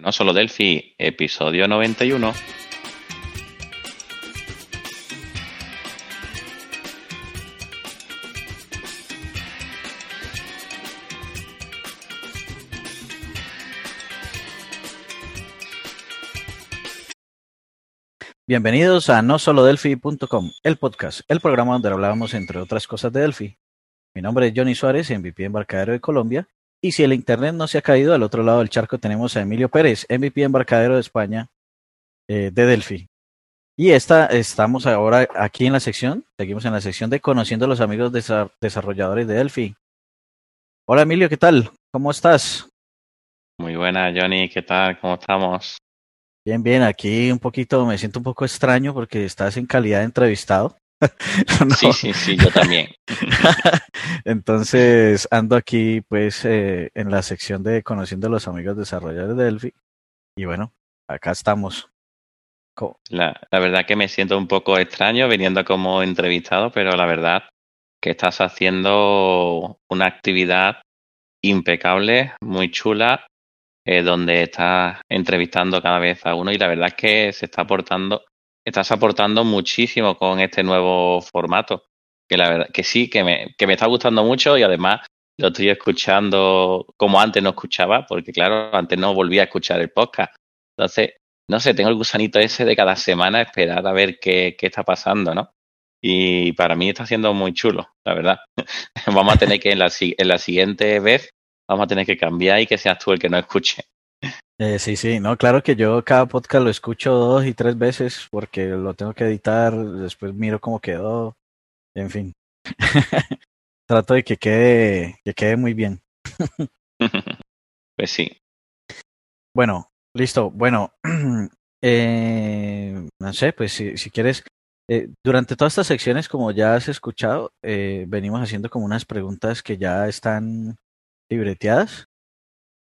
No solo Delphi, episodio 91. Bienvenidos a no solo Delphi.com, el podcast, el programa donde hablábamos entre otras cosas de Delphi. Mi nombre es Johnny Suárez, MVP Embarcadero de Colombia, y si el internet no se ha caído, al otro lado del charco tenemos a Emilio Pérez, MVP Embarcadero de España eh, de Delphi. Y esta, estamos ahora aquí en la sección, seguimos en la sección de conociendo a los amigos desarrolladores de Delphi. Hola Emilio, ¿qué tal? ¿Cómo estás? Muy buena, Johnny, ¿qué tal? ¿Cómo estamos? Bien, bien, aquí un poquito, me siento un poco extraño porque estás en calidad de entrevistado. Sí, sí, sí, yo también. Entonces ando aquí pues eh, en la sección de conociendo a los amigos desarrolladores de Delphi y bueno, acá estamos. La, la verdad que me siento un poco extraño viniendo como entrevistado, pero la verdad que estás haciendo una actividad impecable, muy chula eh, donde estás entrevistando cada vez a uno y la verdad es que se está aportando, estás aportando muchísimo con este nuevo formato, que la verdad que sí, que me, que me está gustando mucho y además lo estoy escuchando como antes no escuchaba, porque claro, antes no volvía a escuchar el podcast. Entonces, no sé, tengo el gusanito ese de cada semana esperar a ver qué, qué está pasando, ¿no? Y para mí está siendo muy chulo, la verdad. Vamos a tener que en la, en la siguiente vez vamos a tener que cambiar y que seas tú el que no escuche. Eh, sí, sí, no, claro que yo cada podcast lo escucho dos y tres veces porque lo tengo que editar, después miro cómo quedó, en fin. Trato de que quede, que quede muy bien. pues sí. Bueno, listo. Bueno, eh, no sé, pues si, si quieres, eh, durante todas estas secciones, como ya has escuchado, eh, venimos haciendo como unas preguntas que ya están libreteadas.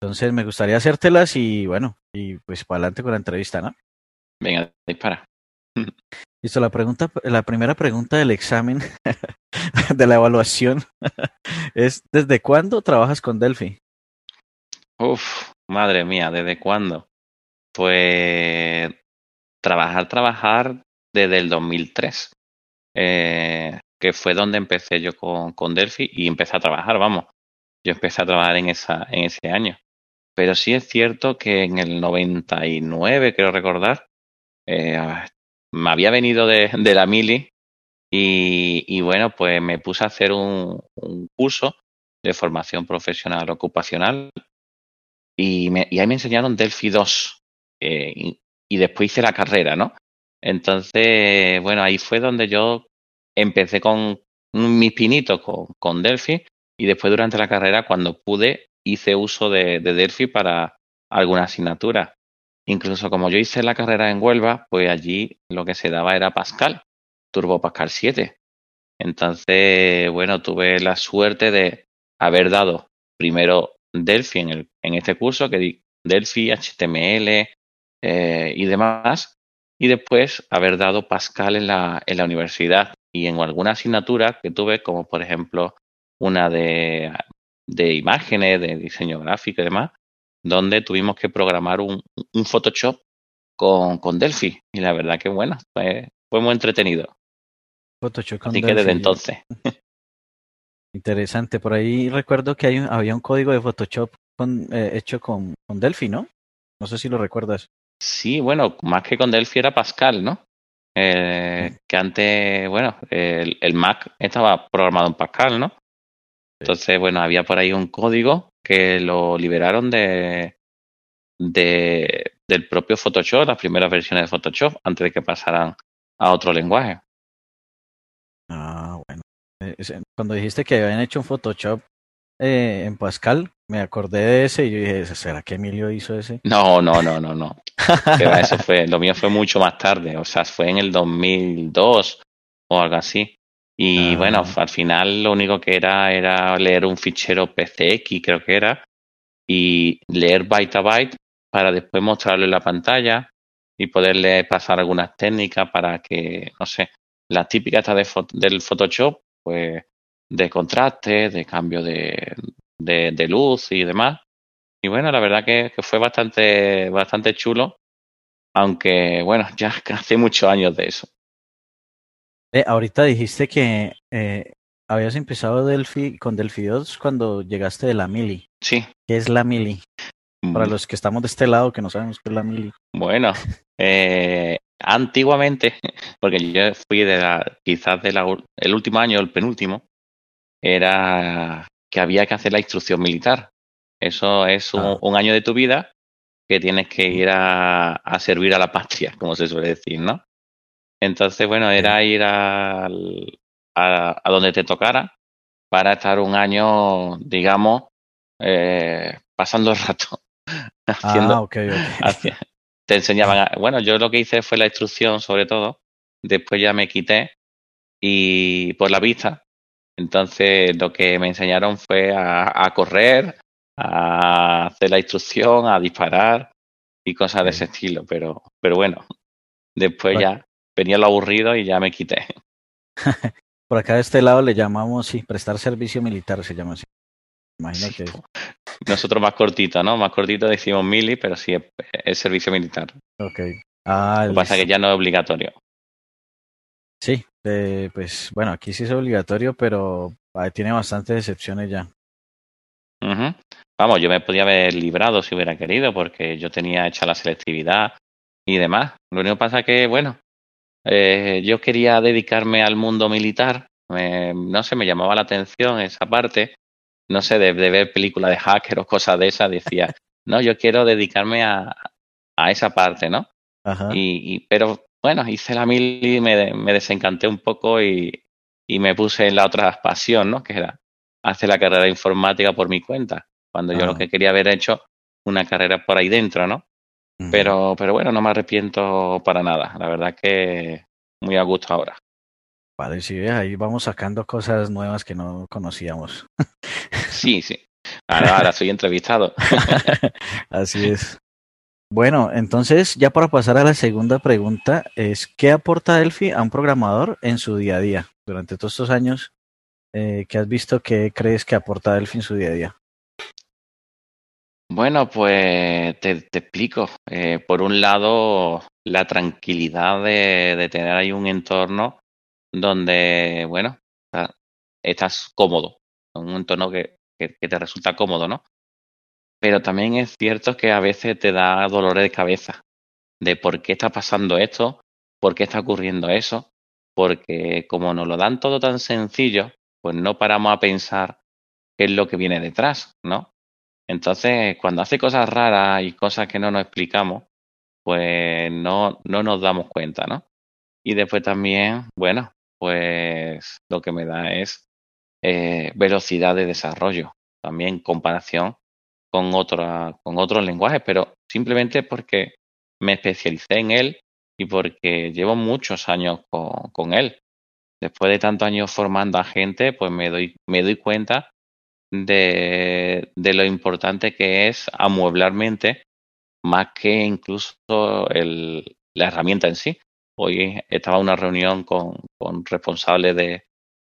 Entonces me gustaría hacértelas y bueno, y pues para adelante con la entrevista, ¿no? Venga, dispara. Listo, la pregunta, la primera pregunta del examen de la evaluación es ¿desde cuándo trabajas con Delphi? Uf, madre mía, ¿desde cuándo? Pues trabajar, trabajar desde el 2003, eh, que fue donde empecé yo con, con Delphi y empecé a trabajar, vamos yo empecé a trabajar en, esa, en ese año. Pero sí es cierto que en el 99, creo recordar, eh, me había venido de, de la mili y, y, bueno, pues me puse a hacer un, un curso de formación profesional ocupacional y, me, y ahí me enseñaron Delphi 2 eh, y, y, después hice la carrera, ¿no? Entonces, bueno, ahí fue donde yo empecé con mis pinitos con, con Delphi y después durante la carrera, cuando pude, hice uso de, de Delphi para alguna asignatura. Incluso como yo hice la carrera en Huelva, pues allí lo que se daba era Pascal, Turbo Pascal 7. Entonces, bueno, tuve la suerte de haber dado primero Delphi en, el, en este curso, que di Delphi, HTML eh, y demás, y después haber dado Pascal en la, en la universidad y en alguna asignatura que tuve, como por ejemplo una de, de imágenes, de diseño gráfico y demás, donde tuvimos que programar un, un Photoshop con, con, Delphi. Y la verdad que bueno, fue, fue muy entretenido. Photoshop con Así que desde entonces. Interesante. Por ahí recuerdo que hay, había un código de Photoshop con, eh, hecho con, con Delphi, ¿no? No sé si lo recuerdas. Sí, bueno, más que con Delphi era Pascal, ¿no? Eh, que antes, bueno, el, el Mac estaba programado en Pascal, ¿no? Entonces, bueno, había por ahí un código que lo liberaron de, de del propio Photoshop, las primeras versiones de Photoshop, antes de que pasaran a otro lenguaje. Ah, bueno. Cuando dijiste que habían hecho un Photoshop eh, en Pascal, me acordé de ese y yo dije, ¿será que Emilio hizo ese? No, no, no, no, no. Eso fue, lo mío fue mucho más tarde, o sea, fue en el 2002 o algo así. Y ah. bueno, al final lo único que era era leer un fichero PCX, creo que era, y leer byte a byte para después mostrarlo en la pantalla y poderle pasar algunas técnicas para que, no sé, las típicas de, del Photoshop, pues de contraste, de cambio de, de, de luz y demás, y bueno, la verdad que, que fue bastante, bastante chulo, aunque bueno, ya hace muchos años de eso. Eh, ahorita dijiste que eh, habías empezado Delphi con Delphi 2 cuando llegaste de la Mili. Sí. ¿Qué es la Mili? Para Mm, los que estamos de este lado que no sabemos qué es la Mili. Bueno, eh, antiguamente, porque yo fui de la, quizás de la, el último año, el penúltimo, era que había que hacer la instrucción militar. Eso es un, Ah. un año de tu vida que tienes que ir a, a servir a la patria, como se suele decir, ¿no? Entonces, bueno, era ir al- a, a donde te tocara para estar un año, digamos, eh, pasando el rato, haciendo, Ah, hacia- te enseñaban, a- bueno, yo lo que hice fue la instrucción sobre todo, después ya me quité y por la vista, entonces lo que me enseñaron fue a, a correr, a hacer la instrucción, a disparar y cosas de ese estilo, pero, pero bueno, después ya venía lo aburrido y ya me quité. Por acá de este lado le llamamos, sí, prestar servicio militar se llama así. Imagino que Nosotros más cortito, ¿no? Más cortito decimos mili, pero sí es, es servicio militar. Ok. Ah, Lo que pasa es que ya no es obligatorio. Sí, eh, pues bueno, aquí sí es obligatorio, pero ah, tiene bastantes excepciones ya. Vamos, yo me podía haber librado si hubiera querido, porque yo tenía hecha la selectividad y demás. Lo único que pasa es que, bueno, eh, yo quería dedicarme al mundo militar. Me- no sé, me llamaba la atención esa parte. No sé, de, de ver películas de hacker o cosas de esas, decía, no, yo quiero dedicarme a, a esa parte, ¿no? Ajá. Y, y- pero bueno, hice la mil y me, me desencanté un poco y, y me puse en la otra pasión, ¿no? Que era hacer la carrera de informática por mi cuenta, cuando yo Ah. lo que quería haber hecho una carrera por ahí dentro, ¿no? Pero, pero bueno, no me arrepiento para nada. La verdad que muy a gusto ahora. Vale, sí, ahí vamos sacando cosas nuevas que no conocíamos. Sí, sí. Ahora, ahora soy entrevistado. Así es. Bueno, entonces, ya para pasar a la segunda pregunta, es ¿qué aporta Delphi a un programador en su día a día? Durante todos estos años eh, que has visto, ¿qué crees que aporta Delphi en su día a día? Bueno, pues te, explico. Eh, por un lado, la tranquilidad de, tener ahí un entorno donde, bueno, está- estás cómodo, un entorno que te resulta cómodo, ¿no? Pero también es cierto que a veces te da dolores de cabeza de por qué está pasando esto, por qué está ocurriendo eso, porque como nos lo dan todo tan sencillo, pues no paramos a pensar qué es lo que viene detrás, ¿no? Entonces, cuando hace cosas raras y cosas que no nos explicamos, pues no, no nos damos cuenta, ¿no? Y después también, bueno, pues lo que me da es eh, velocidad de desarrollo, también en comparación con, otra, con otros lenguajes, pero simplemente porque me especialicé en él y porque llevo muchos años con, con él. Después de tantos años formando a gente, pues me doy, me doy cuenta de, de lo importante que es amueblarmente más que incluso el, la herramienta en sí. Hoy estaba en una reunión con, con responsables de,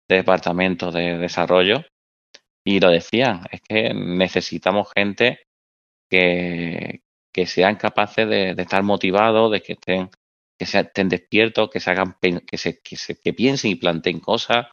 de departamentos de desarrollo y lo decían, es que necesitamos gente que, que sean capaces de, de estar motivados, de que estén, que se, estén despiertos, que se hagan que se, que se que piensen y planteen cosas.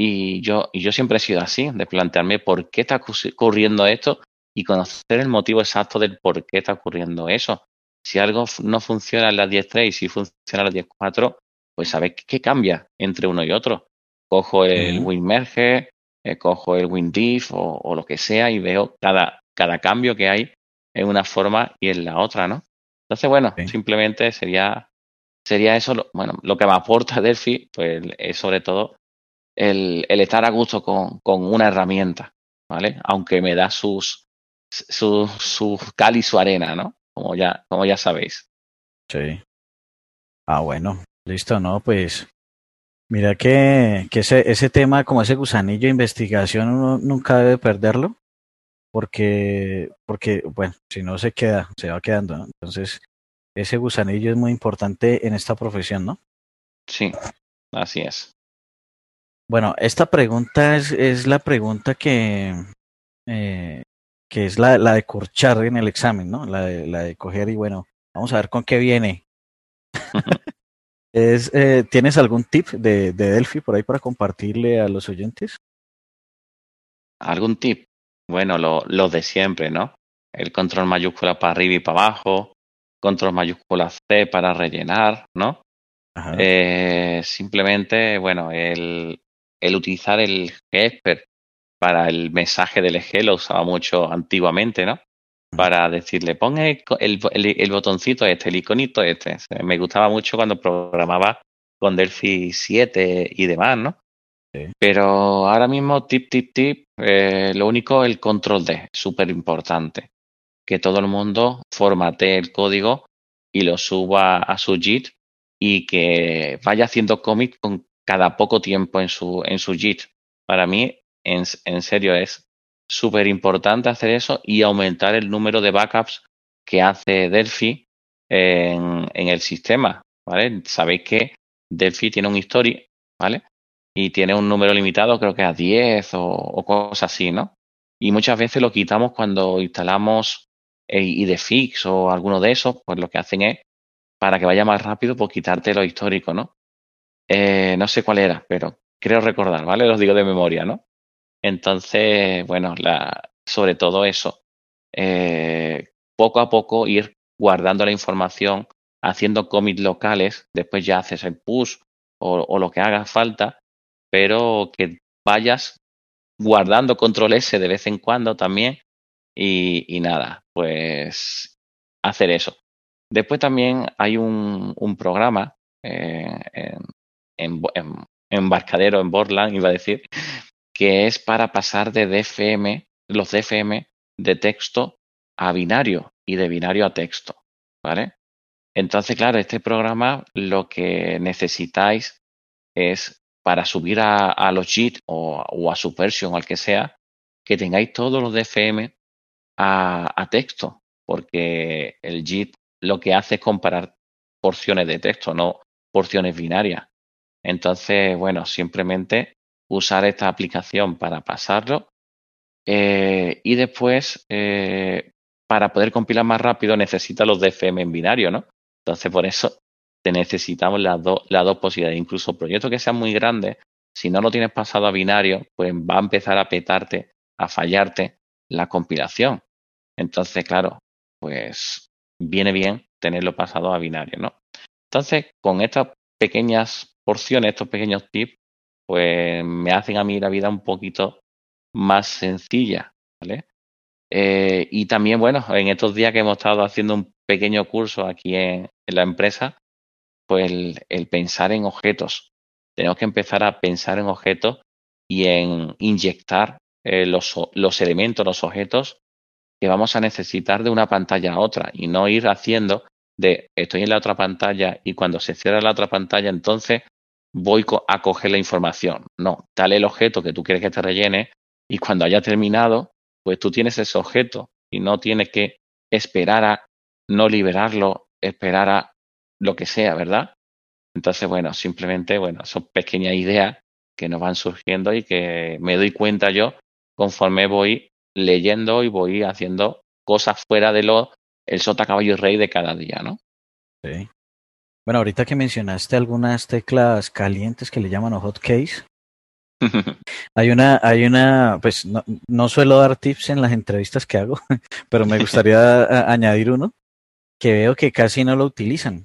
Y yo, y yo siempre he sido así, de plantearme por qué está ocurri- ocurriendo esto y conocer el motivo exacto del por qué está ocurriendo eso. Si algo no funciona en las 10.3 y si funciona en las 10.4, pues sabes qué, cambia entre uno y otro. Cojo el. WinMerge, eh, cojo el WinDiff o, o lo que sea y veo cada, cada cambio que hay en una forma y en la otra, ¿no? Entonces, bueno, Sí. simplemente sería, sería eso, lo, bueno, lo que me aporta Delphi, pues es sobre todo el, el estar a gusto con, con una herramienta, ¿vale? Aunque me da sus, su, su cal y su arena, ¿no? Como ya, como ya sabéis. Sí. Ah, bueno, listo, ¿no? Pues mira que, que ese, ese tema, como ese gusanillo de investigación, uno nunca debe perderlo, porque, porque, bueno, si no se queda, se va quedando, ¿no? Entonces, ese gusanillo es muy importante en esta profesión, ¿no? Sí, así es. Bueno, esta pregunta es, es la pregunta que, eh, que es la, la de corchar en el examen, ¿no? La de, la de coger y bueno, vamos a ver con qué viene. es, eh, ¿Tienes algún tip de, de Delphi por ahí para compartirle a los oyentes? ¿Algún tip? Bueno, lo, lo de siempre, ¿no? El control mayúscula para arriba y para abajo, control mayúscula C para rellenar, ¿no? Eh, simplemente, bueno, el, el utilizar el Gesper para el mensaje del eje lo usaba mucho antiguamente, ¿no? Para decirle, pon el, el, botoncito este, el iconito este. Me gustaba mucho cuando programaba con Delphi 7 y demás, ¿no? Pero ahora mismo, tip, tip, tip, eh, lo único, el control D, súper importante. Que todo el mundo formate el código y lo suba a su JIT y que vaya haciendo commit con cada poco tiempo en su, en su JIT. Para mí, en, en serio, es súper importante hacer eso y aumentar el número de backups que hace Delphi en, en el sistema. ¿vale? Sabéis que Delphi tiene un history, ¿vale? Y tiene un número limitado, creo que a 10 o, o cosas así, ¿no? Y muchas veces lo quitamos cuando instalamos IDFix o alguno de esos, pues lo que hacen es, para que vaya más rápido, pues quitarte lo histórico, ¿no? Eh, no sé cuál era, pero creo recordar, ¿vale? Los digo de memoria, ¿no? Entonces, bueno, la, sobre todo eso, eh, poco a poco ir guardando la información, haciendo commits locales, después ya haces el push o, lo que haga falta, pero que vayas guardando control S de vez en cuando también y, nada, pues hacer eso. Después también hay un, un programa eh, en, en, embarcadero, en Borland, iba a decir, que es para pasar de DFM, los DFM de texto a binario y de binario a texto, ¿vale? Entonces, claro, este programa lo que necesitáis es para subir a, a los JIT o, o, a Subversion o al que sea, que tengáis todos los DFM a, a texto, porque el JIT lo que hace es comparar porciones de texto, no porciones binarias. Entonces, bueno, simplemente usar esta aplicación para pasarlo eh, y después, eh, para poder compilar más rápido, necesita los DFM en binario, ¿no? Entonces, por eso te necesitamos las, do, las dos posibilidades. Incluso proyectos que sean muy grandes, si no lo tienes pasado a binario, pues va a empezar a petarte, a fallarte la compilación. Entonces, claro, pues viene bien tenerlo pasado a binario, ¿no? Entonces, con estas pequeñas porciones, estos pequeños tips, pues me hacen a mí la vida un poquito más sencilla, ¿vale? Eh, y también, bueno, en estos días que hemos estado haciendo un pequeño curso aquí en, la empresa, pues el, el, pensar en objetos. Tenemos que empezar a pensar en objetos y en inyectar eh, los, los elementos, los objetos que vamos a necesitar de una pantalla a otra y no ir haciendo de estoy en la otra pantalla y cuando se cierra la otra pantalla entonces voy a coger la información. No, dale el objeto que tú quieres que te rellene y cuando haya terminado, pues tú tienes ese objeto y no tienes que esperar a no liberarlo, esperar a lo que sea, ¿verdad? Entonces, bueno, simplemente, bueno, son pequeñas ideas que nos van surgiendo y que me doy cuenta yo conforme voy leyendo y voy haciendo cosas fuera de lo el sota caballo y rey de cada día, ¿no? Sí. Bueno, ahorita que mencionaste algunas teclas calientes que le llaman hotkeys, hay una, hay una, pues no, no, suelo dar tips en las entrevistas que hago, pero me gustaría añadir uno que veo que casi no lo utilizan.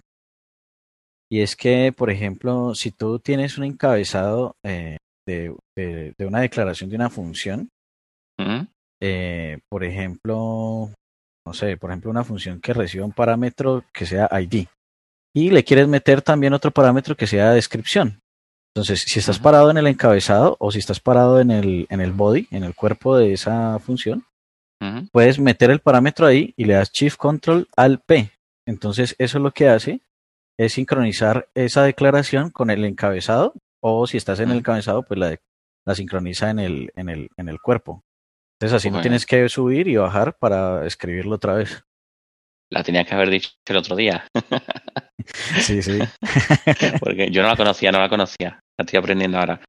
Y es que, por ejemplo, si tú tienes un encabezado eh, de, de, de, una declaración de una función, -huh. eh, por ejemplo, no sé, por ejemplo, una función que reciba un parámetro que sea ID, y le quieres meter también otro parámetro que sea descripción. Entonces, si estás parado en el encabezado o si estás parado en el, en el body, en el cuerpo de esa función, uh -huh. puedes meter el parámetro ahí y le das Shift Control al P. Entonces, eso lo que hace es sincronizar esa declaración con el encabezado o si estás en el encabezado, pues la, la sincroniza en el, en, el, en el cuerpo. Entonces, así okay. no tienes que subir y bajar para escribirlo otra vez. La tenía que haber dicho el otro día. Sí, sí. Porque yo no la conocía, no la conocía. La estoy aprendiendo ahora.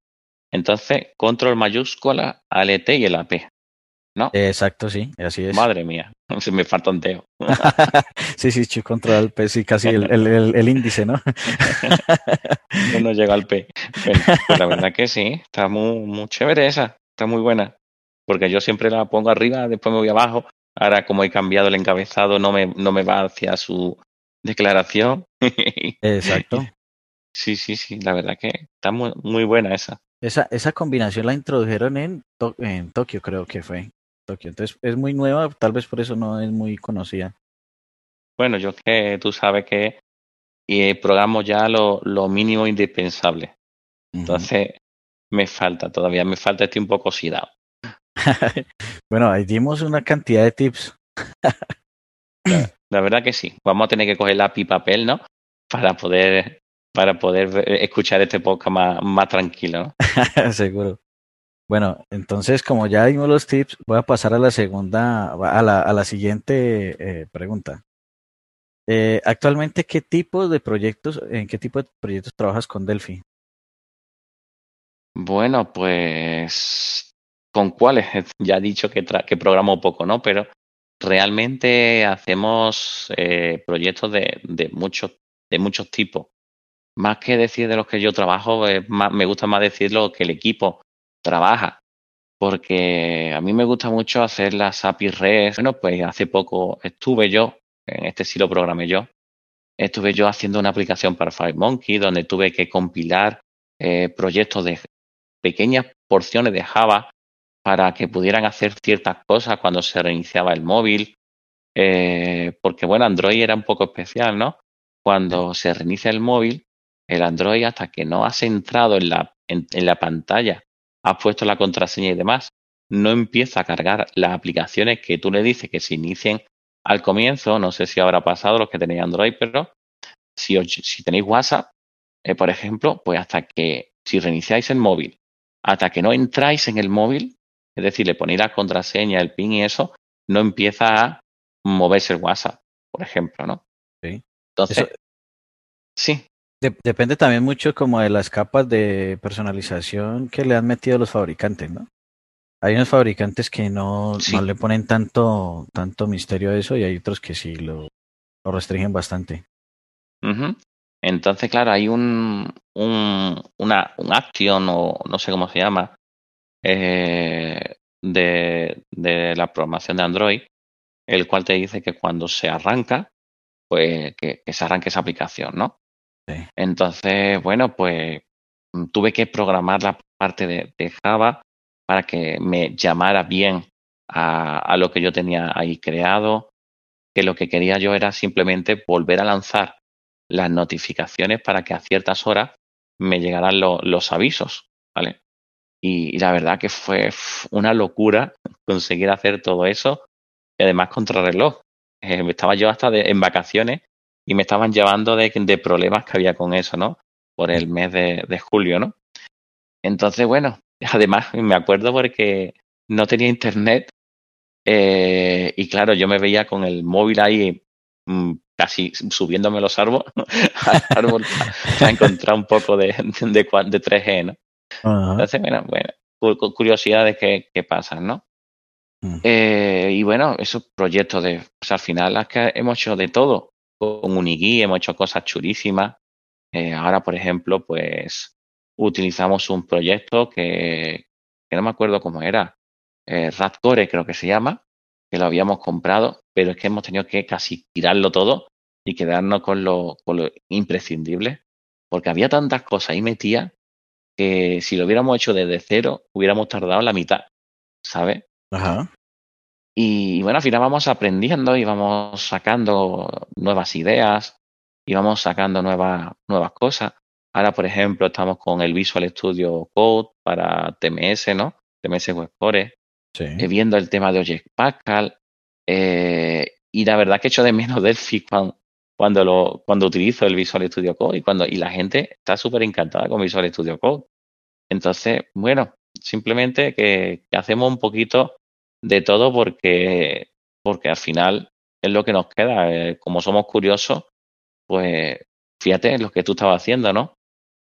Entonces, control mayúscula, ALT y el AP. ¿no? Exacto, sí, así es. Madre mía, se me falta un dedo. sí, sí, Control P, sí, casi el, el, el, el índice, ¿no? no nos llega al P. Bueno, pues la verdad que sí, está muy, muy chévere esa, está muy buena. Porque yo siempre la pongo arriba, después me voy abajo. Ahora, como he cambiado el encabezado, no me, no me va hacia su declaración. Exacto. Sí, sí, sí, la verdad que está muy, muy buena esa. Esa, esa combinación la introdujeron en, to en Tokio, creo que fue. Tokio. Entonces es muy nueva, tal vez por eso no es muy conocida. Bueno, yo que tú sabes que y programo ya lo, lo mínimo indispensable. Entonces, uh -huh. me falta, todavía me falta, estoy un poco oxidado. bueno, ahí dimos una cantidad de tips. la, la, verdad que sí. Vamos a tener que coger lápiz y papel, ¿no? Para poder, para poder escuchar este podcast más, más tranquilo, ¿no? Seguro. Bueno, entonces como ya dimos los tips, voy a pasar a la segunda, a la, a la siguiente eh, pregunta. Eh, actualmente, ¿qué tipo de proyectos, en qué tipo de proyectos trabajas con Delphi? Bueno, pues con cuáles. Ya he dicho que, que programo poco, ¿no? Pero realmente hacemos eh, proyectos de, muchos, de muchos tipos. Más que decir de los que yo trabajo, me gusta más decir lo que el equipo trabaja. Porque a mí me gusta mucho hacer las API REST. Bueno, pues hace poco estuve yo, en este sí lo programé yo, estuve yo haciendo una aplicación para FireMonkey donde tuve que compilar eh, proyectos de pequeñas porciones de Java para que pudieran hacer ciertas cosas cuando se reiniciaba el móvil. Eh, porque, bueno, Android era un poco especial, ¿no? Cuando se reinicia el móvil, el Android, hasta que no has entrado en la, en, en la pantalla, has puesto la contraseña y demás, no empieza a cargar las aplicaciones que tú le dices que se inicien al comienzo. No sé si habrá pasado los que tenéis Android, pero si, os, si tenéis WhatsApp, eh, por ejemplo, pues hasta que, si reiniciáis el móvil, hasta que no entráis en el móvil, es decir, le ponéis la contraseña, el PIN y eso, no empieza a moverse el WhatsApp, por ejemplo, ¿no? Sí. Entonces, Eso, sí, de, depende también mucho como de las capas de personalización que le han metido los fabricantes, ¿no? Hay unos fabricantes que no, Sí. no le ponen tanto, tanto misterio a eso y hay otros que sí lo, lo restringen bastante. Entonces, claro, hay un, un, una, un action o no sé cómo se llama eh, de, de la programación de Android, el cual te dice que cuando se arranca, pues que, que se arranque esa aplicación, ¿no? Sí. Entonces, bueno, pues mm, tuve que programar la parte de, de Java para que me llamara bien a, a lo que yo tenía ahí creado, que lo que quería yo era simplemente volver a lanzar las notificaciones para que a ciertas horas me llegaran lo, los avisos, ¿vale? Y, la verdad que fue una locura conseguir hacer todo eso y además contrarreloj. Eh, estaba yo hasta en vacaciones y me estaban llevando de, problemas que había con eso, ¿no? Por el mes de, de julio, ¿no? Entonces, bueno, además me acuerdo porque no tenía internet eh, y claro, yo me veía con el móvil ahí mmm, casi subiéndome los árboles, árbol para encontrar un poco de, de, de 3G, ¿no? Entonces, bueno, bueno, curiosidades que, que pasan, ¿no? -huh. eh, y bueno, esos proyectos de, pues al final es que hemos hecho de todo. Con Unigui hemos hecho cosas chulísimas. Eh, ahora, por ejemplo, pues utilizamos un proyecto que, que no me acuerdo cómo era, eh, Radcore creo que se llama, que lo habíamos comprado, pero es que hemos tenido que casi tirarlo todo y quedarnos con lo, con lo imprescindible, porque había tantas cosas ahí metidas que si lo hubiéramos hecho desde cero, hubiéramos tardado la mitad, ¿sabes? Ajá. Y bueno, al final vamos aprendiendo y vamos sacando nuevas ideas y vamos sacando nuevas, nuevas cosas. Ahora, por ejemplo, estamos con el Visual Studio Code para TMS, ¿no? TMS Web Core. Sí. Eh, viendo el tema de Object Pascal. Eh, y la verdad que echo de menos Delphi cuando, cuando, lo, cuando utilizo el Visual Studio Code y, cuando, y la gente está súper encantada con Visual Studio Code. Entonces, bueno, simplemente que, que, hacemos un poquito de todo porque, porque al final es lo que nos queda. Eh, como somos curiosos, pues fíjate lo que tú estabas haciendo, ¿no?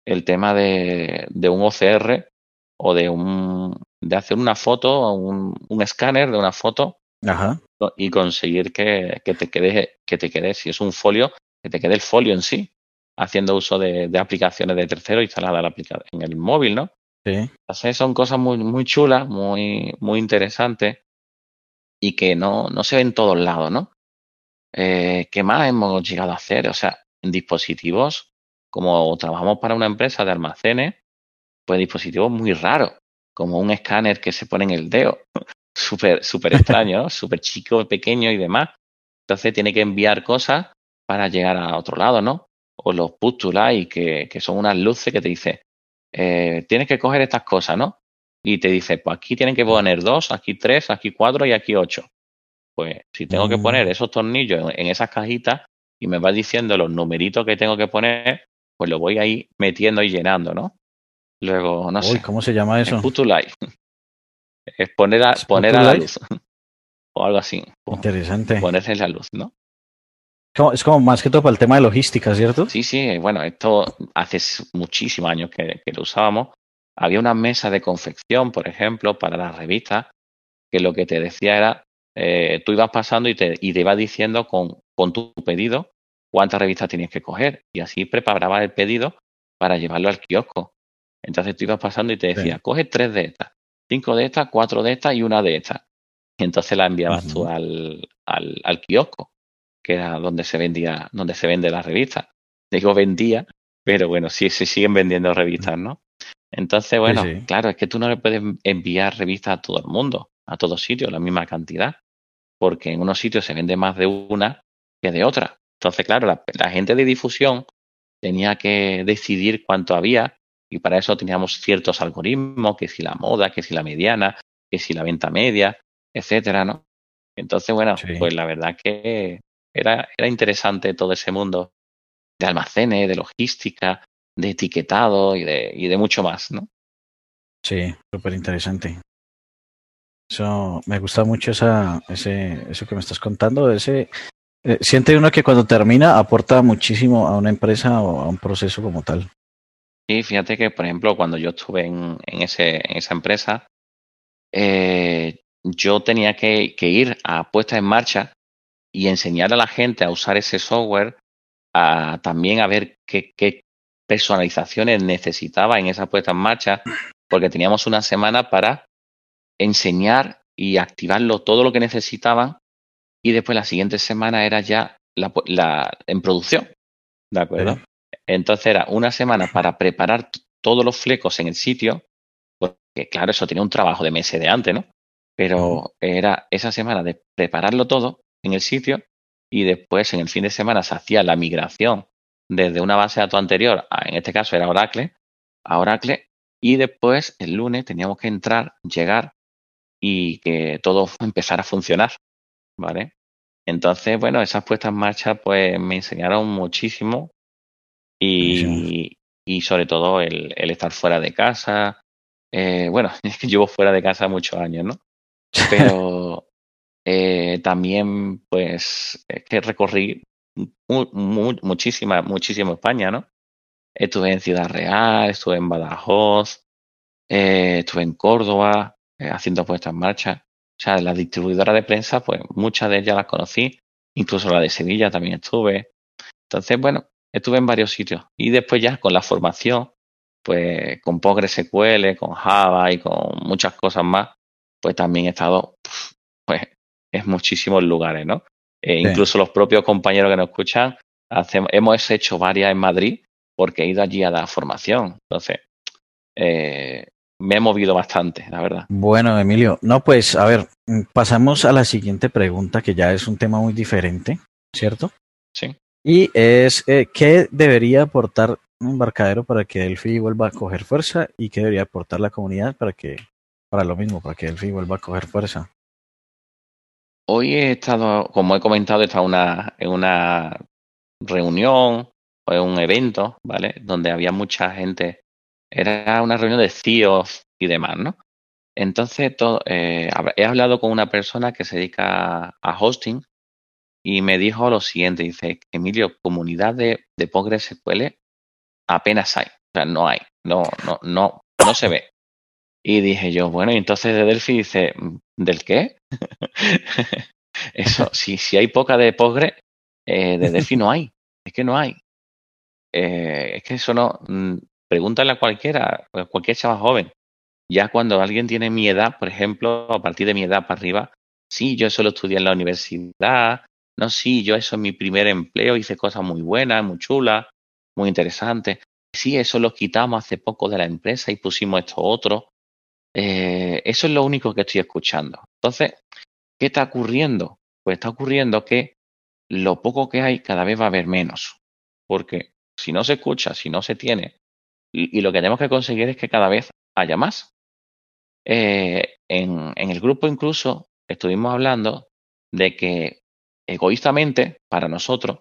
El tema de, de un OCR o de un, de hacer una foto, un, un escáner de una foto Ajá. y conseguir que, que, te quede, que te quede, si es un folio, que te quede el folio en sí, haciendo uso de, de aplicaciones de tercero instaladas en el móvil, ¿no? Sí. Entonces son cosas muy, muy chulas, muy, muy interesantes y que no, no se ven en todos lados, ¿no? Eh, ¿Qué más hemos llegado a hacer? O sea, en dispositivos, como trabajamos para una empresa de almacenes, pues dispositivos muy raros, como un escáner que se pone en el dedo, súper súper extraño, súper chico, pequeño y demás. Entonces tiene que enviar cosas para llegar a otro lado, ¿no? O los y que, que son unas luces que te dice, eh, tienes que coger estas cosas, ¿no? Y te dice, pues aquí tienen que poner dos, aquí tres, aquí cuatro y aquí ocho. Pues si tengo que Mm. poner esos tornillos en, en esas cajitas y me va diciendo los numeritos que tengo que poner, pues lo voy ahí metiendo y llenando, ¿no? Luego, no Uy, sé, ¿cómo se llama eso? Sputulite. Es poner a, poner a la luz. o algo así. Interesante. Ponerse la luz, ¿no? Como- Es como más que todo para el tema de logística, ¿cierto? Sí, sí, bueno, esto hace muchísimos años que, que lo usábamos. Había una mesa de confección, por ejemplo, para las revistas, que lo que te decía era, eh, tú ibas pasando y te, y te iba diciendo con, con tu pedido cuántas revistas tenías que coger. Y así preparabas el pedido para llevarlo al kiosco. Entonces tú ibas pasando y te decía, Sí. coge tres de estas, cinco de estas, cuatro de estas y una de estas. Y entonces la enviabas tú al, al, al kiosco, que era donde se vendía, donde se vende la revista. Digo vendía, pero bueno, sí se siguen vendiendo revistas, ¿no? Entonces, bueno, sí. claro, es que tú no le puedes enviar revistas a todo el mundo, a todos sitios, la misma cantidad, porque en unos sitios se vende más de una que de otra. Entonces, claro, la, la gente de difusión tenía que decidir cuánto había y para eso teníamos ciertos algoritmos, que si la moda, que si la mediana, que si la venta media, etcétera, ¿no? Entonces, bueno, Sí. pues la verdad que era, era interesante todo ese mundo de almacenes, de logística, de etiquetado y de, y de mucho más, ¿no? Sí, súper interesante. Eso, me gusta mucho esa, ese, eso que me estás contando. Ese, eh, siente uno que cuando termina aporta muchísimo a una empresa o a un proceso como tal. Y fíjate que, por ejemplo, cuando yo estuve en, esa empresa, eh, yo tenía que, ir a puesta en marcha y enseñar a la gente a usar ese software, a también a ver qué, personalizaciones necesitaba en esa puesta en marcha, porque teníamos una semana para enseñar y activarlo todo lo que necesitaban y después la siguiente semana era ya en producción, ¿de acuerdo? Entonces era una semana para preparar todos los flecos en el sitio, porque claro, eso tenía un trabajo de meses de antes, ¿no? Pero era esa semana de prepararlo todo en el sitio y después en el fin de semana se hacía la migración desde una base de datos anterior, a, en este caso era Oracle, a Oracle, y después el lunes teníamos que entrar, llegar y que todo empezara a funcionar, ¿vale? Entonces, bueno, esas puestas en marcha pues me enseñaron muchísimo y, y sobre todo el, el, estar fuera de casa. Eh, bueno, es que llevo fuera de casa muchos años, ¿no? Pero eh, también, pues, es que recorrí mu mu muchísima, muchísimo España, ¿no? Estuve en Ciudad Real, estuve en Badajoz, eh, estuve en Córdoba eh, haciendo puestas en marcha. O sea, las distribuidoras de prensa, pues muchas de ellas las conocí, incluso la de Sevilla también estuve. Entonces, bueno, estuve en varios sitios. Y después ya con la formación, pues con PostgreSQL, con Java y con muchas cosas más, pues también he estado pues, en muchísimos lugares, ¿no? Eh, sí. Incluso los propios compañeros que nos escuchan, hacemos, hemos hecho varias en Madrid porque he ido allí a dar formación. Entonces, eh, me he movido bastante, la verdad. Bueno, Emilio, no, pues a ver, pasamos a la siguiente pregunta, que ya es un tema muy diferente, ¿cierto? Sí. Y es, eh, ¿qué debería aportar un embarcadero para que Delphi vuelva a coger fuerza y qué debería aportar la comunidad para que, para lo mismo, para que Delphi vuelva a coger fuerza? Hoy he estado, como he comentado, he estado una, en una reunión o en un evento, ¿vale? Donde había mucha gente. Era una reunión de CEOs y demás, ¿no? Entonces, todo, eh, he hablado con una persona que se dedica a hosting y me dijo lo siguiente, dice, Emilio, comunidad de, de PostgreSQL apenas hay, o sea, no hay, no, no, no, no se ve. Y dije yo, bueno, y entonces de Delphi dice, ¿del qué? Eso, si, si hay poca de Postgre, eh, de Delphi no hay. Es que no hay. Eh, es que eso no. Mm, pregúntale a cualquiera, cualquier chaval joven. Ya cuando alguien tiene mi edad, por ejemplo, a partir de mi edad para arriba, sí, yo solo estudié en la universidad, no, sí, yo eso es mi primer empleo, hice cosas muy buenas, muy chulas, muy interesantes. Sí, eso lo quitamos hace poco de la empresa y pusimos esto otro. Eh, eso es lo único que estoy escuchando. Entonces, ¿qué está ocurriendo? Pues está ocurriendo que lo poco que hay cada vez va a haber menos. Porque si no se escucha, si no se tiene, y, lo que tenemos que conseguir es que cada vez haya más. Eh, en, en el grupo incluso estuvimos hablando de que egoístamente, para nosotros,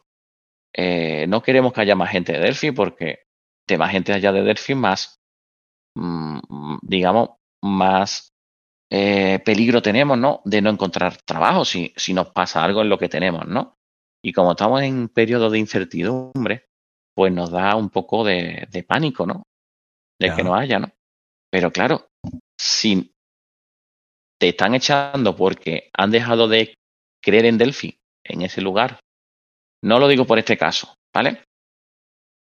eh, no queremos que haya más gente de Delphi porque de más gente allá de Delphi, más, mm, digamos, más eh, peligro tenemos, ¿no? De no encontrar trabajo si, si nos pasa algo en lo que tenemos, ¿no? Y como estamos en un periodo de incertidumbre, pues nos da un poco de, de pánico, ¿no? De que no haya, ¿no? Pero claro, si te están echando porque han dejado de creer en Delphi en ese lugar, no lo digo por este caso, ¿vale?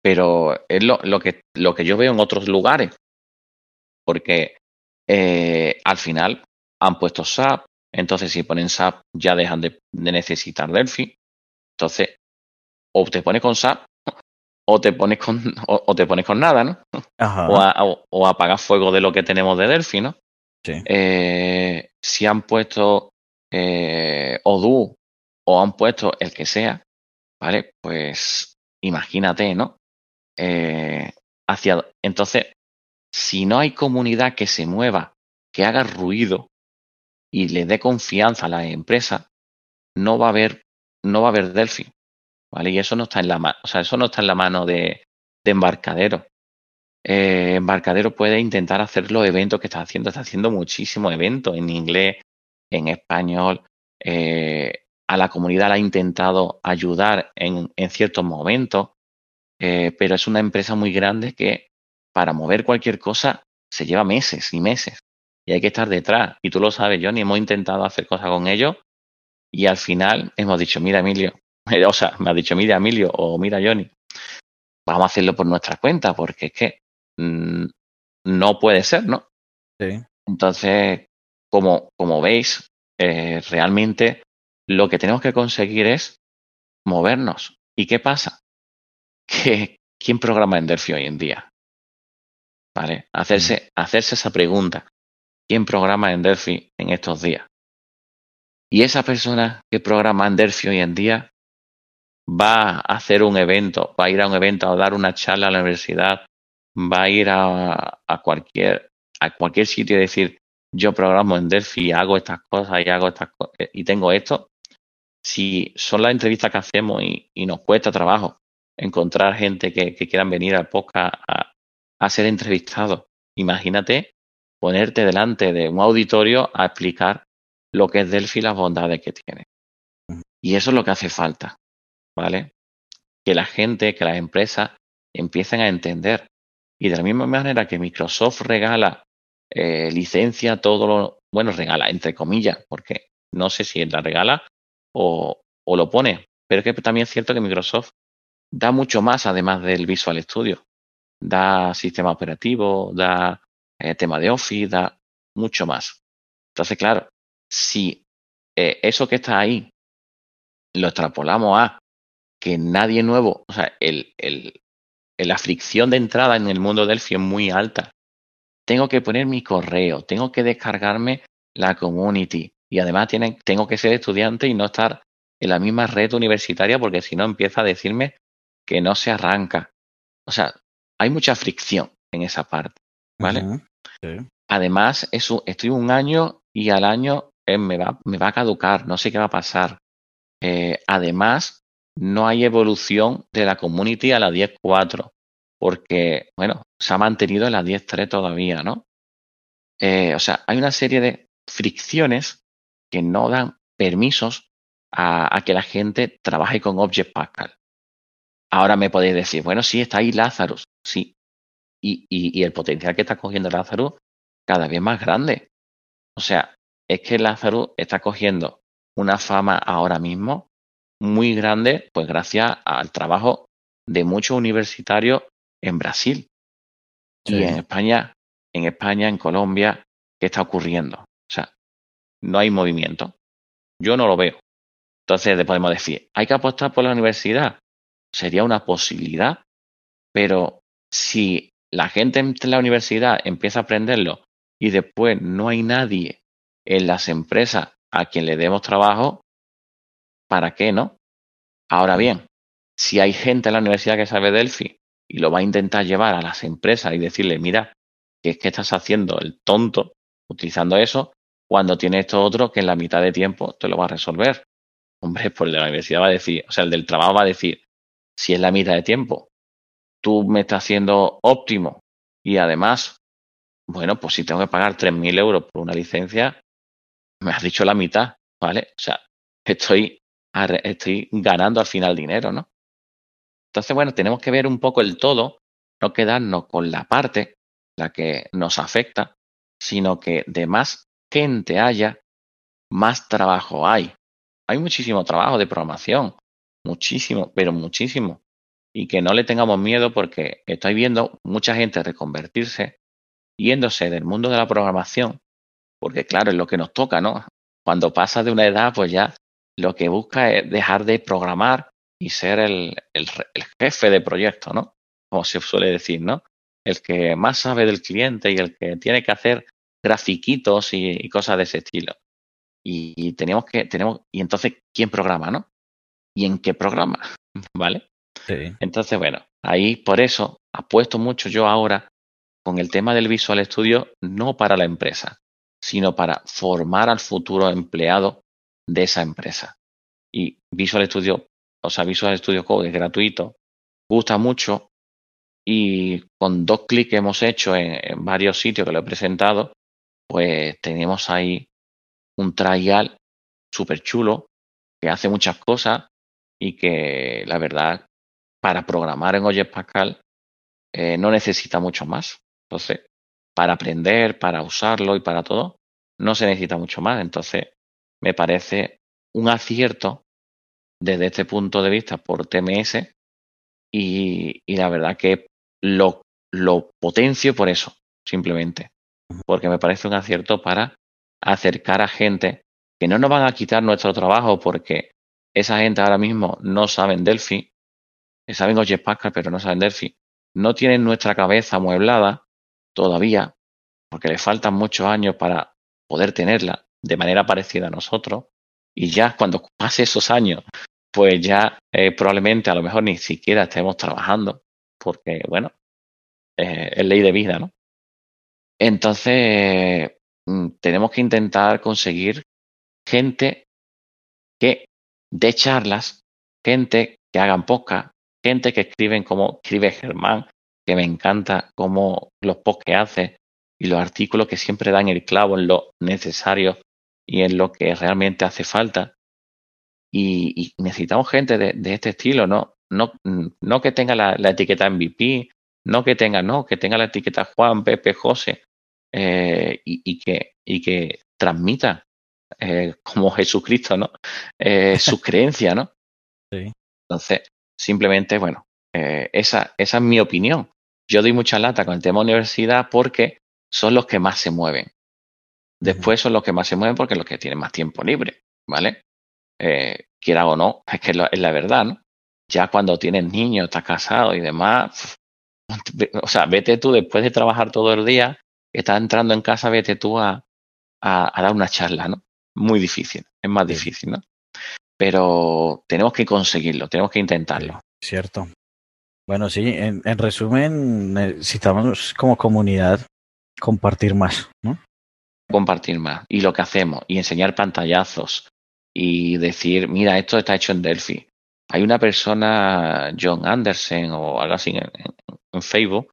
Pero es lo, lo que, lo que yo veo en otros lugares, porque eh, al final han puesto SAP, entonces si ponen SAP ya dejan de, necesitar Delphi, entonces o te pones con SAP o te pones con o, te pones con nada, ¿no? O, apagas fuego de lo que tenemos de Delphi, ¿no? Sí. Eh, si han puesto eh, Odoo o han puesto el que sea, ¿vale? Pues imagínate, ¿no? Eh, hacia entonces si no hay comunidad que se mueva, que haga ruido y le dé confianza a la empresa, no va a haber, no va a haber Delphi. ¿Vale? Y eso no está en la mano, o sea, eso no está en la mano de, de embarcadero. Eh, embarcadero puede intentar hacer los eventos que está haciendo, está haciendo muchísimos eventos en inglés, en español. Eh, a la comunidad la ha intentado ayudar en, en ciertos momentos, eh, pero es una empresa muy grande que para mover cualquier cosa se lleva meses y meses y hay que estar detrás. Y tú lo sabes, Johnny, hemos intentado hacer cosas con ellos y al final hemos dicho, mira, Emilio, o sea, me ha dicho, mira, Emilio o mira, Johnny, vamos a hacerlo por nuestra cuenta porque es que mmm, no puede ser, ¿no? Sí. Entonces, como, como veis, eh, realmente lo que tenemos que conseguir es movernos. ¿Y qué pasa? Que, ¿Quién programa en Delphi hoy en día? ¿Vale? Hacerse, hacerse esa pregunta. ¿Quién programa en Delphi en estos días? Y esa persona que programa en Delphi hoy en día va a hacer un evento, va a ir a un evento a dar una charla a la universidad, va a ir a, a cualquier a cualquier sitio y decir yo programo en Delphi y hago estas cosas y hago estas cosas y tengo esto. Si son las entrevistas que hacemos y, y nos cuesta trabajo encontrar gente que, que quieran venir al podcast a, a ser entrevistado. Imagínate ponerte delante de un auditorio a explicar lo que es Delphi y las bondades que tiene. Y eso es lo que hace falta, ¿vale? Que la gente, que las empresas empiecen a entender. Y de la misma manera que Microsoft regala eh, licencia, todo lo, bueno, regala, entre comillas, porque no sé si la regala o, lo pone, pero es que también es cierto que Microsoft da mucho más además del Visual Studio da sistema operativo, da eh, tema de Office, da mucho más. Entonces, claro, si eh, eso que está ahí lo extrapolamos a que nadie nuevo, o sea, el, el, la fricción de entrada en el mundo Delphi es muy alta. Tengo que poner mi correo, tengo que descargarme la community y además tienen, tengo que ser estudiante y no estar en la misma red universitaria porque si no empieza a decirme que no se arranca. O sea, hay mucha fricción en esa parte, ¿vale? Además, eso, estoy un año y al año eh, me, va, me va a caducar, no sé qué va a pasar. Eh, además, no hay evolución de la community a la 10.4, porque, bueno, se ha mantenido en la 10.3 todavía, ¿no? Eh, o sea, hay una serie de fricciones que no dan permisos a, a que la gente trabaje con Object Pascal. Ahora me podéis decir, bueno, sí, está ahí Lazarus, sí. Y, y, y el potencial que está cogiendo Lazarus cada vez más grande. O sea, es que Lázaro está cogiendo una fama ahora mismo muy grande, pues gracias al trabajo de muchos universitarios en Brasil. Y en España, en España, en Colombia, ¿qué está ocurriendo? O sea, no hay movimiento. Yo no lo veo. Entonces podemos decir, hay que apostar por la universidad. Sería una posibilidad, pero si la gente en la universidad empieza a aprenderlo y después no hay nadie en las empresas a quien le demos trabajo, ¿para qué no? Ahora bien, si hay gente en la universidad que sabe Delphi y lo va a intentar llevar a las empresas y decirle, mira, que es que estás haciendo el tonto utilizando eso, cuando tiene esto otro que en la mitad de tiempo te lo va a resolver. Hombre, pues el de la universidad va a decir, o sea, el del trabajo va a decir, si es la mitad de tiempo, tú me estás haciendo óptimo y además, bueno, pues si tengo que pagar 3.000 euros por una licencia, me has dicho la mitad, ¿vale? O sea, estoy, estoy ganando al final dinero, ¿no? Entonces, bueno, tenemos que ver un poco el todo, no quedarnos con la parte, la que nos afecta, sino que de más gente haya, más trabajo hay. Hay muchísimo trabajo de programación, muchísimo, pero muchísimo. Y que no le tengamos miedo porque estoy viendo mucha gente reconvertirse, yéndose del mundo de la programación, porque claro, es lo que nos toca, ¿no? Cuando pasa de una edad, pues ya lo que busca es dejar de programar y ser el, el, jefe de proyecto, ¿no? Como se suele decir, ¿no? El que más sabe del cliente y el que tiene que hacer grafiquitos y, cosas de ese estilo. Y, tenemos que, tenemos, y entonces, ¿quién programa, no? ¿Y en qué programa? ¿Vale? Sí. Entonces, bueno, ahí por eso apuesto mucho yo ahora con el tema del Visual Studio, no para la empresa, sino para formar al futuro empleado de esa empresa. Y Visual Studio, o sea, Visual Studio Code es gratuito, gusta mucho y con dos clics que hemos hecho en, varios sitios que lo he presentado, pues tenemos ahí un trial súper chulo que hace muchas cosas y que la verdad para programar en Oye Pascal eh, no necesita mucho más. Entonces, para aprender, para usarlo y para todo, no se necesita mucho más. Entonces, me parece un acierto desde este punto de vista por TMS y, y la verdad que lo, lo potencio por eso, simplemente porque me parece un acierto para acercar a gente que no nos van a quitar nuestro trabajo porque esa gente ahora mismo no saben Delphi, saben Pascal, pero no saben Delphi, no tienen nuestra cabeza amueblada todavía, porque le faltan muchos años para poder tenerla de manera parecida a nosotros, y ya cuando pase esos años, pues ya eh, probablemente a lo mejor ni siquiera estemos trabajando, porque bueno, eh, es ley de vida, ¿no? Entonces, mm, tenemos que intentar conseguir gente que dé charlas, gente que hagan podcast, gente que escriben como escribe Germán, que me encanta como los posts que hace y los artículos que siempre dan el clavo en lo necesario y en lo que realmente hace falta. Y, necesitamos gente de, este estilo, ¿no? No, no que tenga la, la, etiqueta MVP, no que tenga, no, que tenga la etiqueta Juan, Pepe, José, eh, y, que, y que transmita eh, como Jesucristo, ¿no? Eh, sus creencias, ¿no? Sí. Entonces, simplemente, bueno, esa, esa es mi opinión. Yo doy mucha lata con el tema universidad porque son los que más se mueven. Después son los que más se mueven porque los que tienen más tiempo libre, ¿vale? quiera o no, es que es la verdad, ¿no? Ya cuando tienes niños, estás casado y demás, o sea, vete tú después de trabajar todo el día, estás entrando en casa, vete tú a, a, dar una charla, ¿no? Muy difícil, es más difícil, ¿no? Pero tenemos que conseguirlo, tenemos que intentarlo. Cierto. Bueno, sí, en, en resumen, necesitamos como comunidad compartir más, ¿no? Compartir más. Y lo que hacemos, y enseñar pantallazos, y decir, mira, esto está hecho en Delphi. Hay una persona, John Anderson o algo así en Facebook,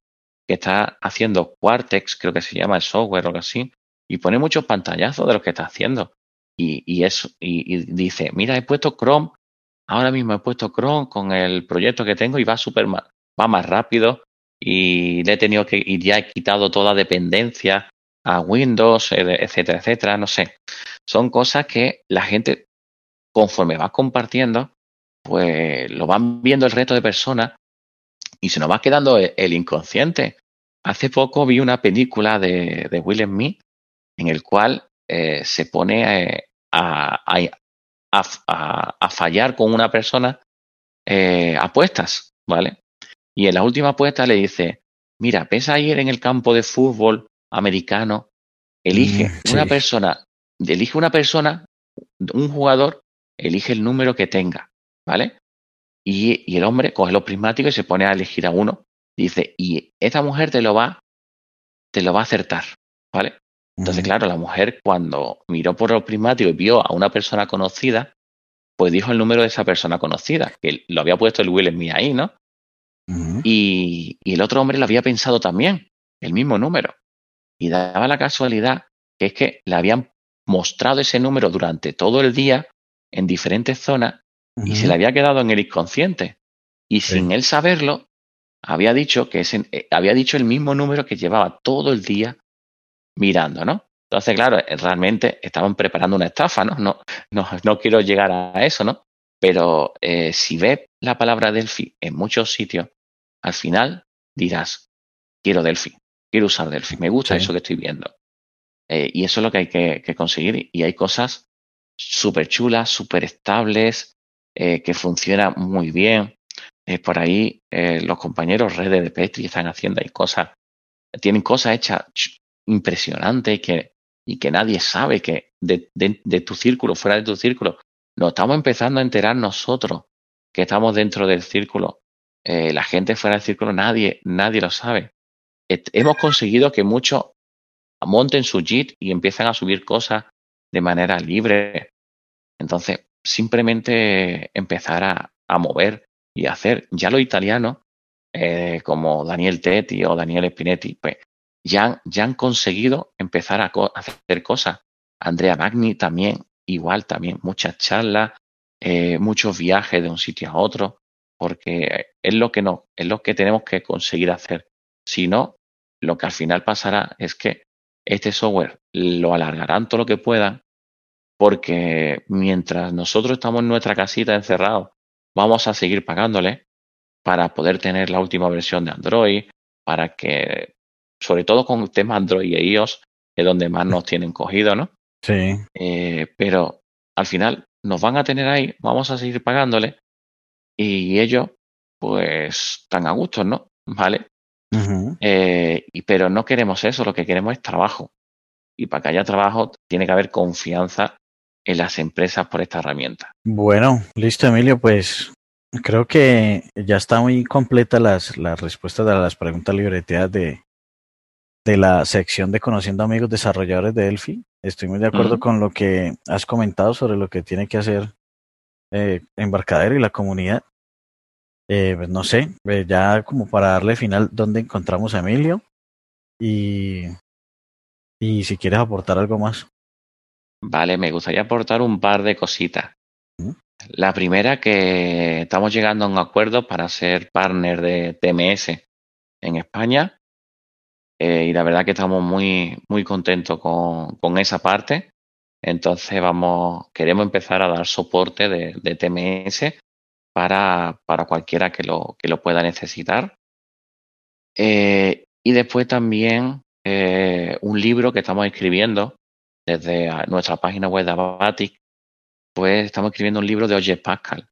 que está haciendo Quartex, creo que se llama el software o algo así, y pone muchos pantallazos de lo que está haciendo. Y, y eso, y, dice, mira, he puesto Chrome, ahora mismo he puesto Chrome con el proyecto que tengo y va súper va más rápido y le he tenido que, y ya he quitado toda dependencia a Windows, etcétera, etcétera, no sé. Son cosas que la gente, conforme va compartiendo, pues lo van viendo el resto de personas y se nos va quedando el, inconsciente. Hace poco vi una película de, de Will Smith en el cual eh, se pone eh, a, a, a, fallar con una persona eh, apuestas, ¿vale? Y en la última apuesta le dice, mira, pesa ir en el campo de fútbol americano, elige mm, una persona, elige una persona, un jugador, elige el número que tenga, ¿vale? Y, el hombre coge los prismáticos y se pone a elegir a uno. Dice, y esta mujer te lo va, te lo va a acertar, ¿vale? Entonces, claro, la mujer cuando miró por los prismáticos y vio a una persona conocida, pues dijo el número de esa persona conocida, que lo había puesto el Will Smith ahí, ¿no? y, y, el otro hombre lo había pensado también, el mismo número. Y daba la casualidad que es que le habían mostrado ese número durante todo el día en diferentes zonas y se le había quedado en el inconsciente. Y sin él saberlo, había dicho que ese, eh, había dicho el mismo número que llevaba todo el día mirando, ¿no? Entonces, claro, eh, realmente estaban preparando una estafa, ¿no? No, no, no quiero llegar a eso, ¿no? Pero eh, si ves la palabra Delphi en muchos sitios, al final dirás, quiero Delphi, quiero usar Delphi, me gusta eso que estoy viendo. y eso es lo que hay que, que conseguir. Y hay cosas súper chulas, súper estables, eh, que funciona muy bien. Eh, por ahí eh, los compañeros redes de Petri están haciendo ahí cosas, tienen cosas hechas impresionantes que, y que nadie sabe que de, de, tu círculo, fuera de tu círculo, nos estamos empezando a enterar nosotros que estamos dentro del círculo. la gente fuera del círculo, nadie, nadie lo sabe. hemos conseguido que muchos monten su JIT y empiecen a subir cosas de manera libre. Entonces, simplemente empezar a, a mover y hacer. Ya los italianos, eh, como Daniel Tetti o Daniel Spinetti, pues ya, ya han conseguido empezar a, hacer cosas. Andrea Magni también, igual también, muchas charlas, eh, muchos viajes de un sitio a otro, porque es lo que no, es lo que tenemos que conseguir hacer. Si no, lo que al final pasará es que este software lo alargarán todo lo que puedan porque mientras nosotros estamos en nuestra casita encerrados, vamos a seguir pagándole para poder tener la última versión de Android, para que, sobre todo con el tema Android e iOS, es donde más nos tienen cogido, ¿no? Sí. Eh, pero al final nos van a tener ahí, vamos a seguir pagándole y ellos, pues, están a gusto, ¿no? ¿Vale? eh, y, pero no queremos eso, lo que queremos es trabajo. Y para que haya trabajo tiene que haber confianza en las empresas por esta herramienta. Bueno, listo Emilio, pues creo que ya está muy completa las, las respuestas a las preguntas libreteadas de, de la sección de Conociendo Amigos Desarrolladores de Delphi. Estoy muy de acuerdo con lo que has comentado sobre lo que tiene que hacer eh, Embarcadero y la comunidad. Eh, pues no sé, eh, ya como para darle final, ¿dónde encontramos a Emilio? Y, y si quieres aportar algo más. Vale, me gustaría aportar un par de cositas. La primera, que estamos llegando a un acuerdo para ser partner de TMS en España. Eh, y la verdad que estamos muy, muy contentos con, con, esa parte. Entonces vamos, queremos empezar a dar soporte de, de TMS para, para, cualquiera que lo, que lo pueda necesitar. Eh, y después también eh, un libro que estamos escribiendo desde nuestra página web de Abatic, pues estamos escribiendo un libro de Oye Pascal.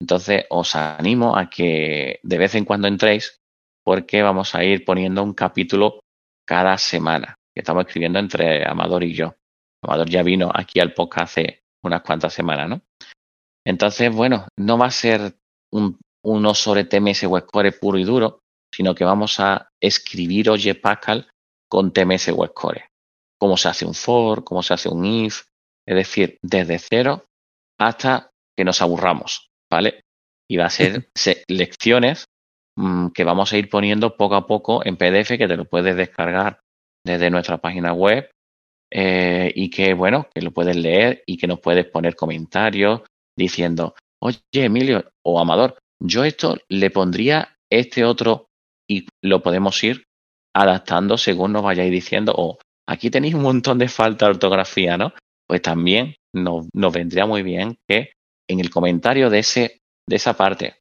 Entonces os animo a que de vez en cuando entréis porque vamos a ir poniendo un capítulo cada semana que estamos escribiendo entre Amador y yo. Amador ya vino aquí al podcast hace unas cuantas semanas, ¿no? Entonces, bueno, no va a ser un, uno sobre TMS Webcore puro y duro, sino que vamos a escribir Oye Pascal con TMS Webcore cómo se hace un for, cómo se hace un if, es decir, desde cero hasta que nos aburramos, ¿vale? Y va a ser lecciones mm, que vamos a ir poniendo poco a poco en PDF que te lo puedes descargar desde nuestra página web eh, y que, bueno, que lo puedes leer y que nos puedes poner comentarios diciendo, oye, Emilio o Amador, yo esto le pondría este otro y lo podemos ir adaptando según nos vayáis diciendo o aquí tenéis un montón de falta de ortografía, ¿no? Pues también nos, vendría muy bien que en el comentario de, ese, de esa parte,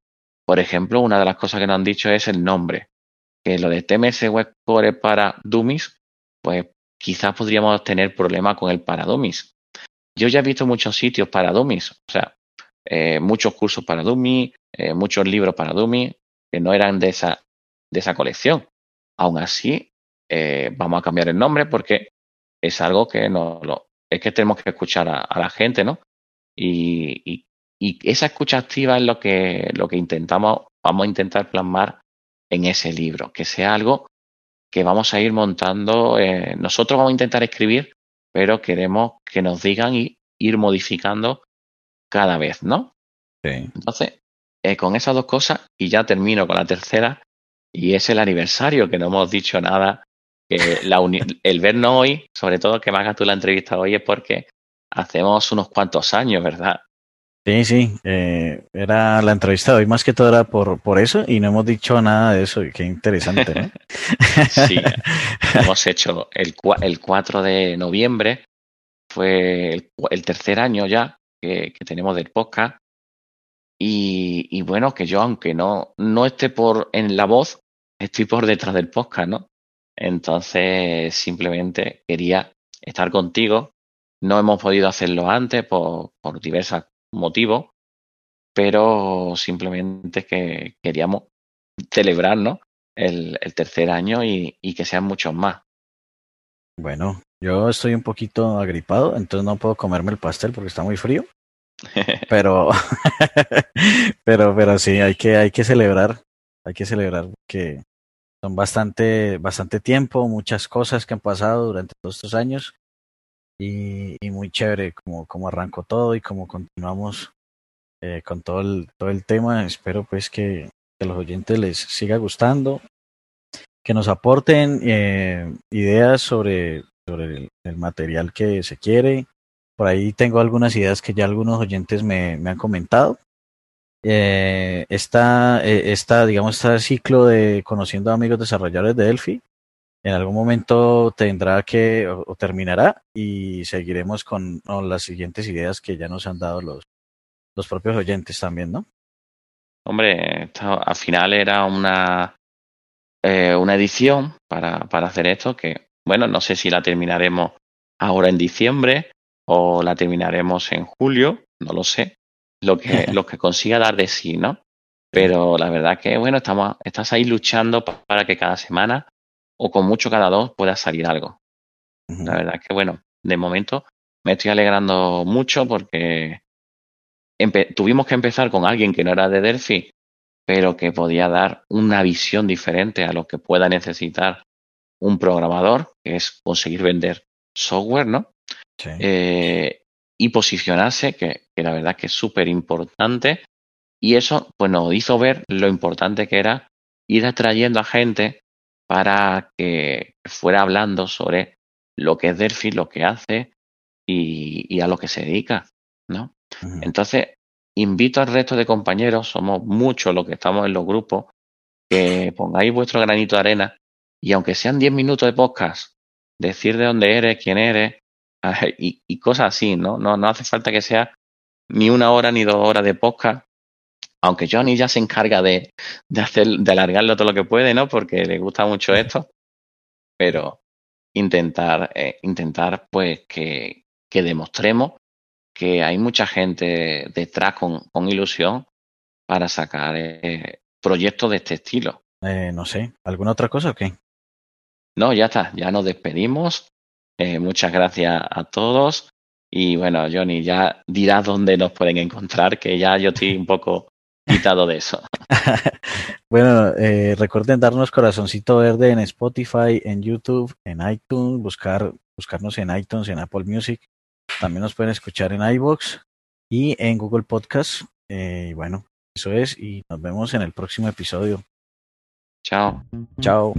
por ejemplo, una de las cosas que nos han dicho es el nombre, que lo de TMS Web Core para Dummies, pues quizás podríamos tener problemas con el para Dummies. Yo ya he visto muchos sitios para Dummies, o sea, eh, muchos cursos para Dummies, eh, muchos libros para Dummies, que no eran de esa, de esa colección. Aún así, eh, vamos a cambiar el nombre porque es algo que no lo, es que tenemos que escuchar a, a la gente, ¿no? Y, y, y, esa escucha activa es lo que, lo que intentamos, vamos a intentar plasmar en ese libro, que sea algo que vamos a ir montando. Eh, nosotros vamos a intentar escribir, pero queremos que nos digan y ir modificando cada vez, ¿no? Sí. Entonces, eh, con esas dos cosas, y ya termino con la tercera, y es el aniversario, que no hemos dicho nada, que la el vernos hoy, sobre todo que me hagas tú la entrevista hoy, es porque hacemos unos cuantos años, ¿verdad? Sí, sí, eh, era la entrevista de hoy más que todo era por, por eso y no hemos dicho nada de eso, y qué interesante. ¿no? sí, hemos hecho el, el 4 de noviembre, fue el, el tercer año ya que, que, tenemos del podcast y, y, bueno, que yo aunque no, no esté por en la voz, estoy por detrás del podcast, ¿no? Entonces simplemente quería estar contigo. No hemos podido hacerlo antes por, por diversas motivo, pero simplemente que queríamos celebrar ¿no? el, el tercer año y, y, que sean muchos más. Bueno, yo estoy un poquito agripado, entonces no puedo comerme el pastel porque está muy frío. pero, pero, pero sí, hay que, hay que celebrar, hay que celebrar que son bastante, bastante tiempo, muchas cosas que han pasado durante todos estos años y, muy chévere como, como arrancó todo y como continuamos eh, con todo el, todo el tema. Espero pues que, que, a los oyentes les siga gustando, que nos aporten eh, ideas sobre, sobre el, el, material que se quiere. Por ahí tengo algunas ideas que ya algunos oyentes me, me han comentado. Eh, esta, esta, digamos, este ciclo de conociendo a amigos desarrolladores de Delphi en algún momento tendrá que o, terminará y seguiremos con, las siguientes ideas que ya nos han dado los, los propios oyentes también, ¿no? Hombre, al final era una, eh, una edición para, para hacer esto que, bueno, no sé si la terminaremos ahora en diciembre o la terminaremos en julio, no lo sé, lo que, lo que consiga dar de sí, ¿no? Pero la verdad que, bueno, estamos, estás ahí luchando para que cada semana o con mucho cada dos pueda salir algo. Uh -huh. La verdad que, bueno, de momento me estoy alegrando mucho porque tuvimos que empezar con alguien que no era de Delphi, pero que podía dar una visión diferente a lo que pueda necesitar un programador, que es conseguir vender software, ¿no? Sí. Eh, y posicionarse, que, que, la verdad que es súper importante. Y eso, pues nos hizo ver lo importante que era ir atrayendo a gente para que fuera hablando sobre lo que es Delphi, lo que hace y, y a lo que se dedica, ¿no? Uh -huh. Entonces, invito al resto de compañeros, somos muchos los que estamos en los grupos, que pongáis vuestro granito de arena y aunque sean 10 minutos de podcast, decir de dónde eres, quién eres y, y cosas así, ¿no? ¿no? No hace falta que sea ni una hora ni dos horas de podcast, aunque Johnny ya se encarga de, de, hacer, de alargarlo todo lo que puede, ¿no? Porque le gusta mucho esto, pero intentar, eh, intentar pues que, que demostremos que hay mucha gente detrás con, con ilusión para sacar eh, proyectos de este estilo. Eh, no sé, ¿alguna otra cosa o qué? No, ya está, ya nos despedimos. Eh, muchas gracias a todos. Y bueno, Johnny, ya dirás dónde nos pueden encontrar, que ya yo estoy un poco quitado de eso. bueno, eh, recuerden darnos corazoncito verde en Spotify, en YouTube, en iTunes, buscar, buscarnos en iTunes, en Apple Music. También nos pueden escuchar en iBox y en Google Podcast. Eh, y bueno, eso es. Y nos vemos en el próximo episodio. Chao. Chao.